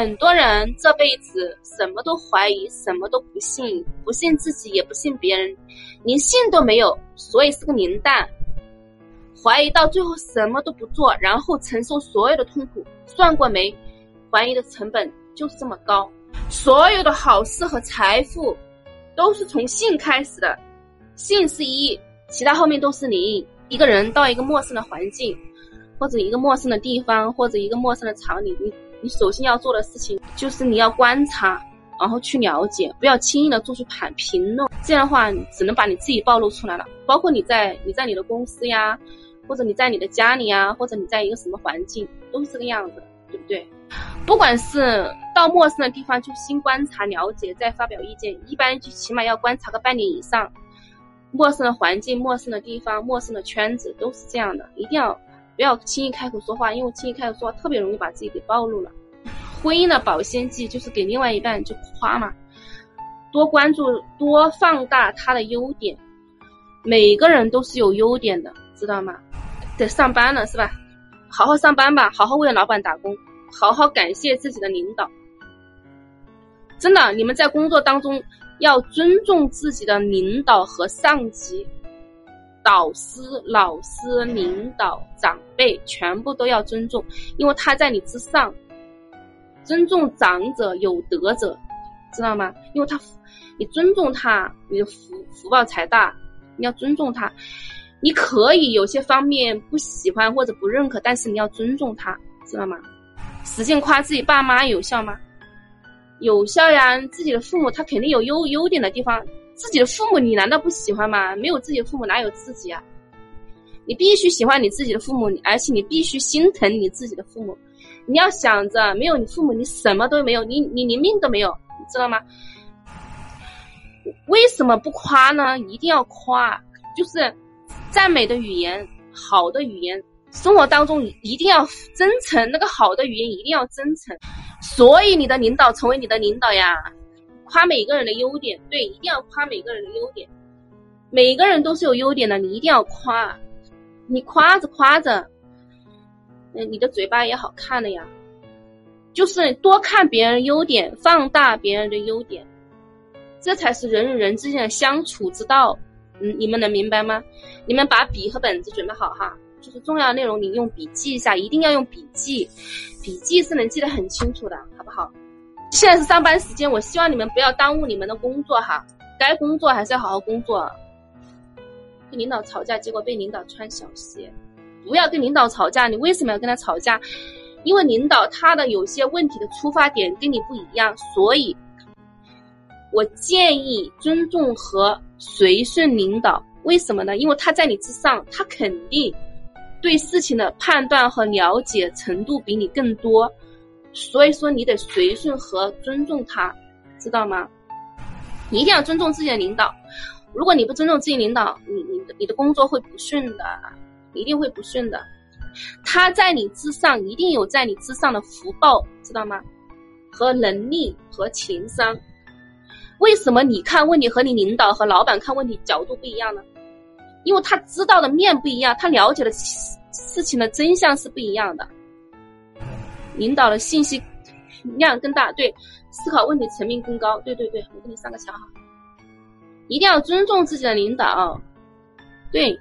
很多人这辈子什么都怀疑，什么都不信，不信自己，也不信别人，连信都没有，所以是个零蛋。怀疑到最后什么都不做，然后承受所有的痛苦。算过没？怀疑的成本就是这么高。所有的好事和财富，都是从信开始的。信是一，其他后面都是零。一个人到一个陌生的环境，或者一个陌生的地方，或者一个陌生的场景，你你首先要做的事情就是你要观察，然后去了解，不要轻易的做出判评论。这样的话，只能把你自己暴露出来了。包括你在你在你的公司呀，或者你在你的家里呀，或者你在一个什么环境，都是这个样子，对不对？不管是到陌生的地方就先观察了解，再发表意见，一般就起码要观察个半年以上。陌生的环境、陌生的地方、陌生的圈子都是这样的，一定要不要轻易开口说话，因为轻易开口说话特别容易把自己给暴露了。婚姻的保鲜剂就是给另外一半就夸嘛，多关注、多放大他的优点。每个人都是有优点的，知道吗？得上班了是吧？好好上班吧，好好为老板打工，好好感谢自己的领导。真的，你们在工作当中。要尊重自己的领导和上级、导师、老师、领导、长辈，全部都要尊重，因为他在你之上。尊重长者有德者，知道吗？因为他，你尊重他，你的福福报才大。你要尊重他，你可以有些方面不喜欢或者不认可，但是你要尊重他，知道吗？使劲夸自己爸妈有效吗？有效呀，自己的父母他肯定有优优点的地方。自己的父母你难道不喜欢吗？没有自己的父母哪有自己啊？你必须喜欢你自己的父母，而且你必须心疼你自己的父母。你要想着没有你父母你什么都没有，你你连命都没有，你知道吗？为什么不夸呢？一定要夸，就是赞美的语言，好的语言。生活当中一定要真诚，那个好的语言一定要真诚。所以你的领导成为你的领导呀，夸每个人的优点，对，一定要夸每个人的优点。每个人都是有优点的，你一定要夸。你夸着夸着，嗯，你的嘴巴也好看了呀。就是多看别人优点，放大别人的优点，这才是人与人之间的相处之道。嗯，你们能明白吗？你们把笔和本子准备好哈。就是重要内容，你用笔记一下，一定要用笔记，笔记是能记得很清楚的，好不好？现在是上班时间，我希望你们不要耽误你们的工作哈，该工作还是要好好工作。跟领导吵架，结果被领导穿小鞋，不要跟领导吵架。你为什么要跟他吵架？因为领导他的有些问题的出发点跟你不一样，所以，我建议尊重和随顺领导。为什么呢？因为他在你之上，他肯定。对事情的判断和了解程度比你更多，所以说你得随顺和尊重他，知道吗？你一定要尊重自己的领导。如果你不尊重自己领导，你你的你的工作会不顺的，一定会不顺的。他在你之上，一定有在你之上的福报，知道吗？和能力和情商。为什么你看问题和你领导和老板看问题角度不一样呢？因为他知道的面不一样，他了解的事情的真相是不一样的。领导的信息量更大，对，思考问题层面更高。对对对，我给你上个桥哈。一定要尊重自己的领导，对，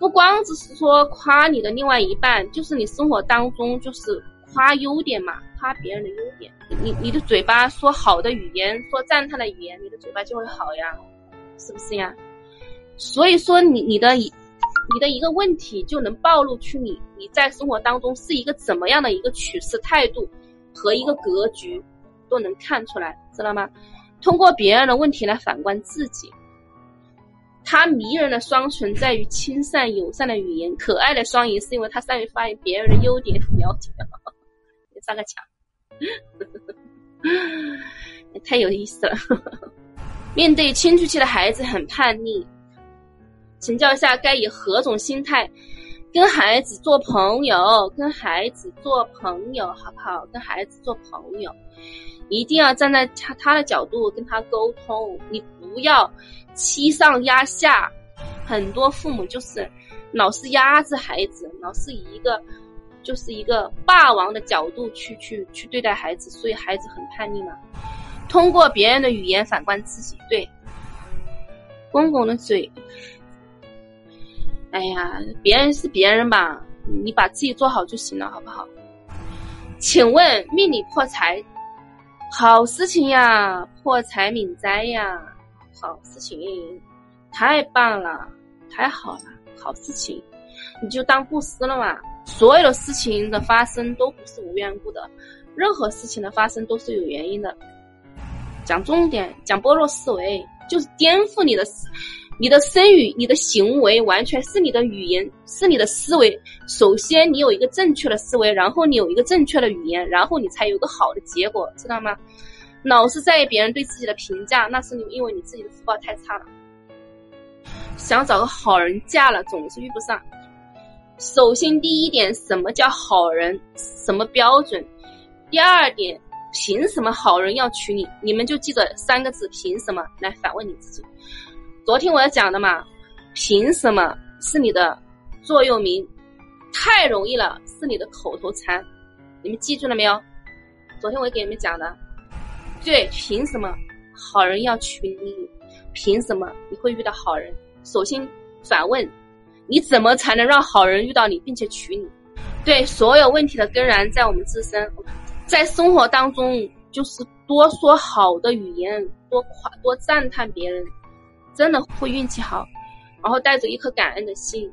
不光只是说夸你的另外一半，就是你生活当中就是夸优点嘛，夸别人的优点。你你的嘴巴说好的语言，说赞叹的语言，你的嘴巴就会好呀，是不是呀？所以说，你你的你的一个问题就能暴露出你你在生活当中是一个怎么样的一个处事态度和一个格局，都能看出来，知道吗？通过别人的问题来反观自己。他迷人的双唇在于亲善友善的语言，可爱的双眼是因为他善于发现别人的优点，了解。上个墙，太有意思了。面对青春期的孩子很叛逆。请教一下，该以何种心态跟孩子做朋友？跟孩子做朋友好不好？跟孩子做朋友，一定要站在他他的角度跟他沟通。你不要欺上压下。很多父母就是老是压制孩子，老是以一个就是一个霸王的角度去去去对待孩子，所以孩子很叛逆嘛。通过别人的语言反观自己，对公公的嘴，哎呀，别人是别人吧，你把自己做好就行了，好不好？请问命里破财，好事情呀，破财免灾呀，好事情，太棒了，太好了，好事情，你就当布施了嘛。所有的事情的发生都不是无缘故的，任何事情的发生都是有原因的。讲重点，讲般若思维，就是颠覆你的思、你的声语、你的行为，完全是你的语言，是你的思维。首先，你有一个正确的思维，然后你有一个正确的语言，然后你才有一个好的结果，知道吗？老是在意别人对自己的评价，那是你因为你自己的福报太差了。想找个好人嫁了，总是遇不上。首先，第一点，什么叫好人？什么标准？第二点。凭什么好人要娶你？你们就记着三个字：凭什么？来反问你自己。昨天我要讲的嘛，凭什么是你的座右铭？太容易了，是你的口头禅。你们记住了没有？昨天我给你们讲的，对，凭什么好人要娶你？凭什么你会遇到好人？首先反问，你怎么才能让好人遇到你并且娶你？对，所有问题的根源在我们自身。在生活当中，就是多说好的语言，多夸多赞叹别人，真的会运气好。然后带着一颗感恩的心，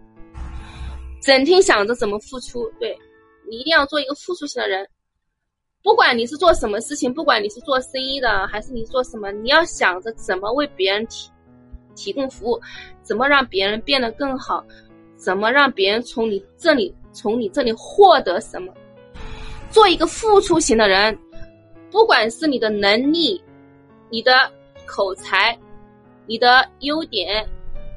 整天想着怎么付出。对你一定要做一个付出型的人，不管你是做什么事情，不管你是做生意的还是你做什么，你要想着怎么为别人提提供服务，怎么让别人变得更好，怎么让别人从你这里从你这里获得什么。做一个付出型的人，不管是你的能力、你的口才、你的优点、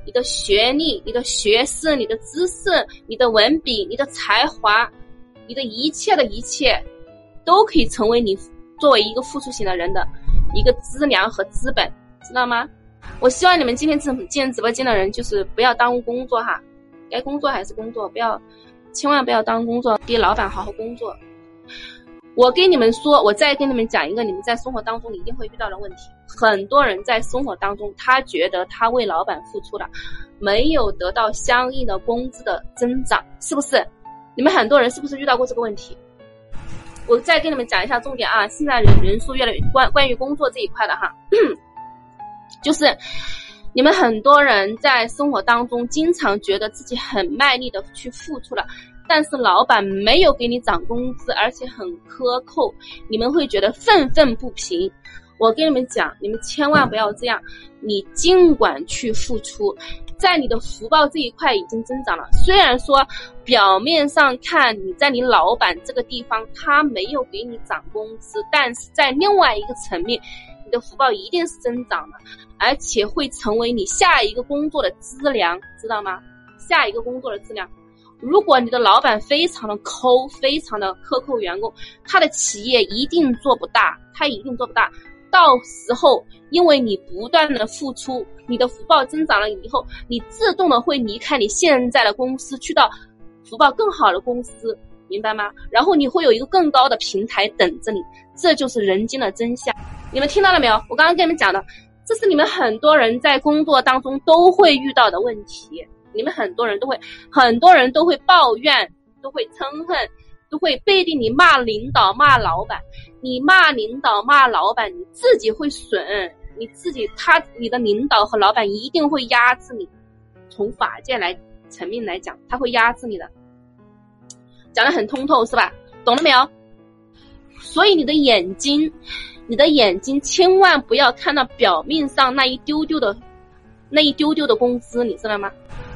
你的学历、你的学识、你的知识、你的文笔、你的才华、你的一切的一切，都可以成为你作为一个付出型的人的一个资粮和资本，知道吗？我希望你们今天进进直播间的人，就是不要耽误工作哈，该工作还是工作，不要千万不要当工作，给老板好好工作。我跟你们说，我再跟你们讲一个你们在生活当中一定会遇到的问题。很多人在生活当中，他觉得他为老板付出了，没有得到相应的工资的增长，是不是？你们很多人是不是遇到过这个问题？我再跟你们讲一下重点啊！现在人人数越来越关关于工作这一块的哈，就是你们很多人在生活当中经常觉得自己很卖力的去付出了。但是老板没有给你涨工资，而且很苛扣，你们会觉得愤愤不平。我跟你们讲，你们千万不要这样。你尽管去付出，在你的福报这一块已经增长了。虽然说表面上看你在你老板这个地方他没有给你涨工资，但是在另外一个层面，你的福报一定是增长的，而且会成为你下一个工作的资粮，知道吗？下一个工作的资粮。如果你的老板非常的抠，非常的克扣员工，他的企业一定做不大，他一定做不大。到时候，因为你不断的付出，你的福报增长了以后，你自动的会离开你现在的公司，去到福报更好的公司，明白吗？然后你会有一个更高的平台等着你，这就是人间的真相。你们听到了没有？我刚刚跟你们讲的，这是你们很多人在工作当中都会遇到的问题。你们很多人都会，很多人都会抱怨，都会憎恨，都会背地里骂领导、骂老板。你骂领导、骂老板，你自己会损，你自己他你的领导和老板一定会压制你。从法界来层面来讲，他会压制你的。讲的很通透是吧？懂了没有？所以你的眼睛，你的眼睛千万不要看到表面上那一丢丢的，那一丢丢的工资，你知道吗？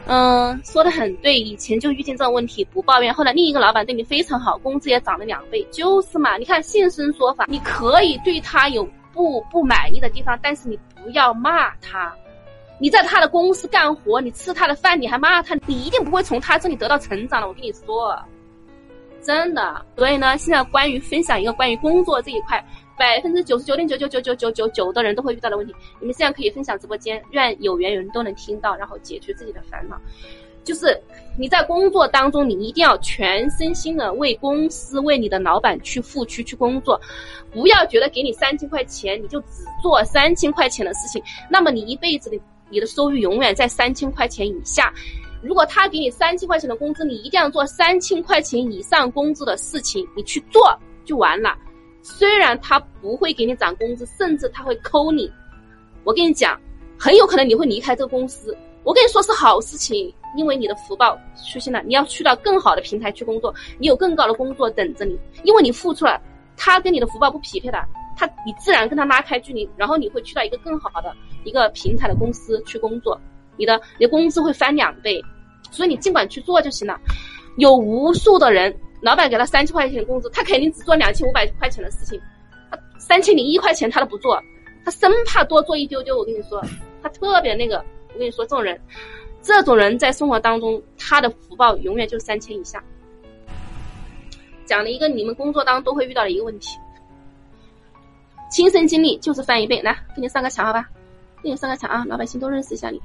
嗯，说的很对，以前就遇见这种问题不抱怨，后来另一个老板对你非常好，工资也涨了两倍，就是嘛。你看现身说法，你可以对他有不不满意的地方，但是你不要骂他。你在他的公司干活，你吃他的饭，你还骂他，你一定不会从他这里得到成长的。我跟你说，真的。所以呢，现在关于分享一个关于工作这一块。百分之九十九点九九九九九九九的人都会遇到的问题，你们现在可以分享直播间，愿有缘人都能听到，然后解决自己的烦恼。就是你在工作当中，你一定要全身心的为公司、为你的老板去付出、去工作，不要觉得给你三千块钱，你就只做三千块钱的事情，那么你一辈子的你的收入永远在三千块钱以下。如果他给你三千块钱的工资，你一定要做三千块钱以上工资的事情，你去做就完了。虽然他不会给你涨工资，甚至他会扣你。我跟你讲，很有可能你会离开这个公司。我跟你说是好事情，因为你的福报出现了，你要去到更好的平台去工作，你有更高的工作等着你。因为你付出了，他跟你的福报不匹配的，他你自然跟他拉开距离，然后你会去到一个更好的一个平台的公司去工作。你的你的工资会翻两倍，所以你尽管去做就行了。有无数的人，老板给他三千块钱工资，他肯定只做两千五百块钱的事情，他三千零一块钱他都不做，他生怕多做一丢丢。我跟你说，他特别那个。我跟你说，这种人，这种人在生活当中，他的福报永远就三千以下。讲了一个你们工作当中都会遇到的一个问题，亲身经历就是翻一倍。来，给你上个墙，好吧？给你上个墙啊，老百姓都认识一下你。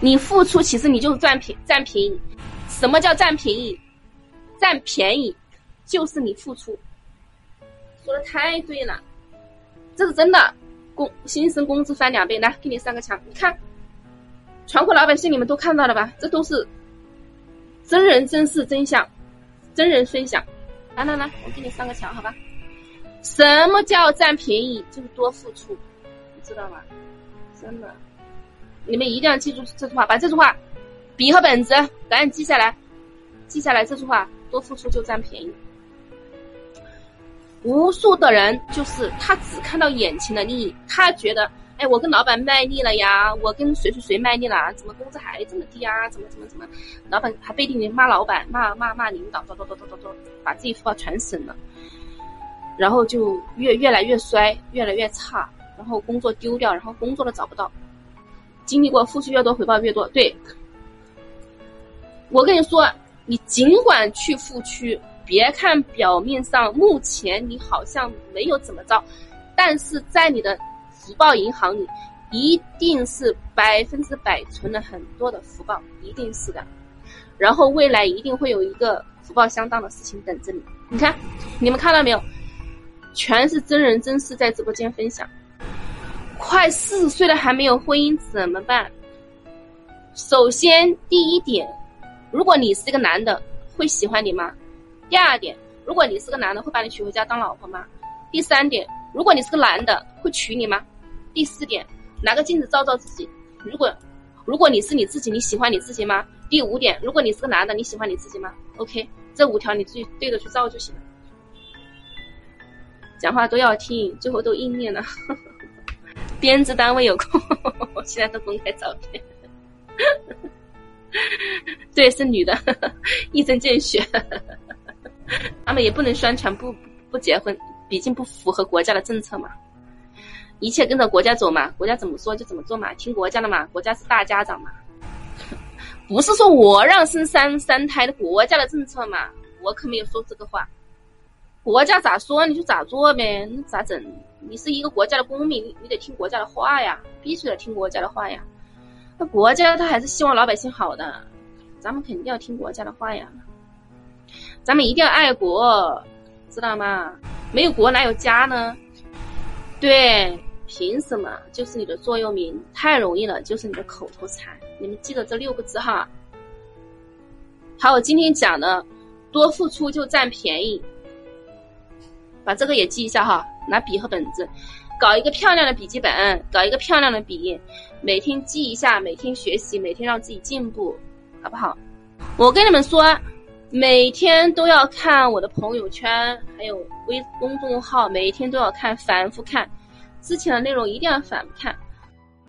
你付出，其实你就是占便占便宜。什么叫占便宜？占便宜就是你付出。说的太对了，这是真的。工新生工资翻两倍，来给你上个墙，你看，全国老百姓你们都看到了吧？这都是真人真事真相，真人分享。来来来，我给你上个墙，好吧？什么叫占便宜？就是多付出，你知道吗？真的。你们一定要记住这句话，把这句话笔和本子赶紧记下来，记下来这句话：多付出就占便宜。无数的人就是他只看到眼前的利益，他觉得，哎，我跟老板卖力了呀，我跟谁谁谁卖力了，怎么工资还这么低啊？怎么怎么怎么？老板还背地里骂老板，骂骂骂领导，叨叨叨叨叨叨，把自己福报全省了，然后就越越来越衰，越来越差，然后工作丢掉，然后工作都找不到。经历过付出越多，回报越多。对，我跟你说，你尽管去付出，别看表面上目前你好像没有怎么着，但是在你的福报银行里，一定是百分之百存了很多的福报，一定是的。然后未来一定会有一个福报相当的事情等着你。你看，你们看到没有？全是真人真事在直播间分享。快四十岁了还没有婚姻怎么办？首先第一点，如果你是一个男的，会喜欢你吗？第二点，如果你是个男的，会把你娶回家当老婆吗？第三点，如果你是个男的，会娶你吗？第四点，拿个镜子照照自己，如果如果你是你自己，你喜欢你自己吗？第五点，如果你是个男的，你喜欢你自己吗？OK，这五条你自己对着去照就行了。讲话都要听，最后都应验了。编制单位有空，我现在都公开照片。对，是女的，一针见血。他们也不能宣传不不结婚，毕竟不符合国家的政策嘛。一切跟着国家走嘛，国家怎么说就怎么做嘛，听国家的嘛，国家是大家长嘛。不是说我让生三三胎的国家的政策嘛，我可没有说这个话。国家咋说你就咋做呗，那咋整？你是一个国家的公民，你得听国家的话呀，必须得听国家的话呀。国家他还是希望老百姓好的，咱们肯定要听国家的话呀。咱们一定要爱国，知道吗？没有国哪有家呢？对，凭什么？就是你的座右铭，太容易了，就是你的口头禅。你们记得这六个字哈。好，我今天讲的，多付出就占便宜。把这个也记一下哈，拿笔和本子，搞一个漂亮的笔记本，搞一个漂亮的笔，每天记一下，每天学习，每天让自己进步，好不好？我跟你们说，每天都要看我的朋友圈，还有微公众号，每一天都要看，反复看，之前的内容一定要反复看。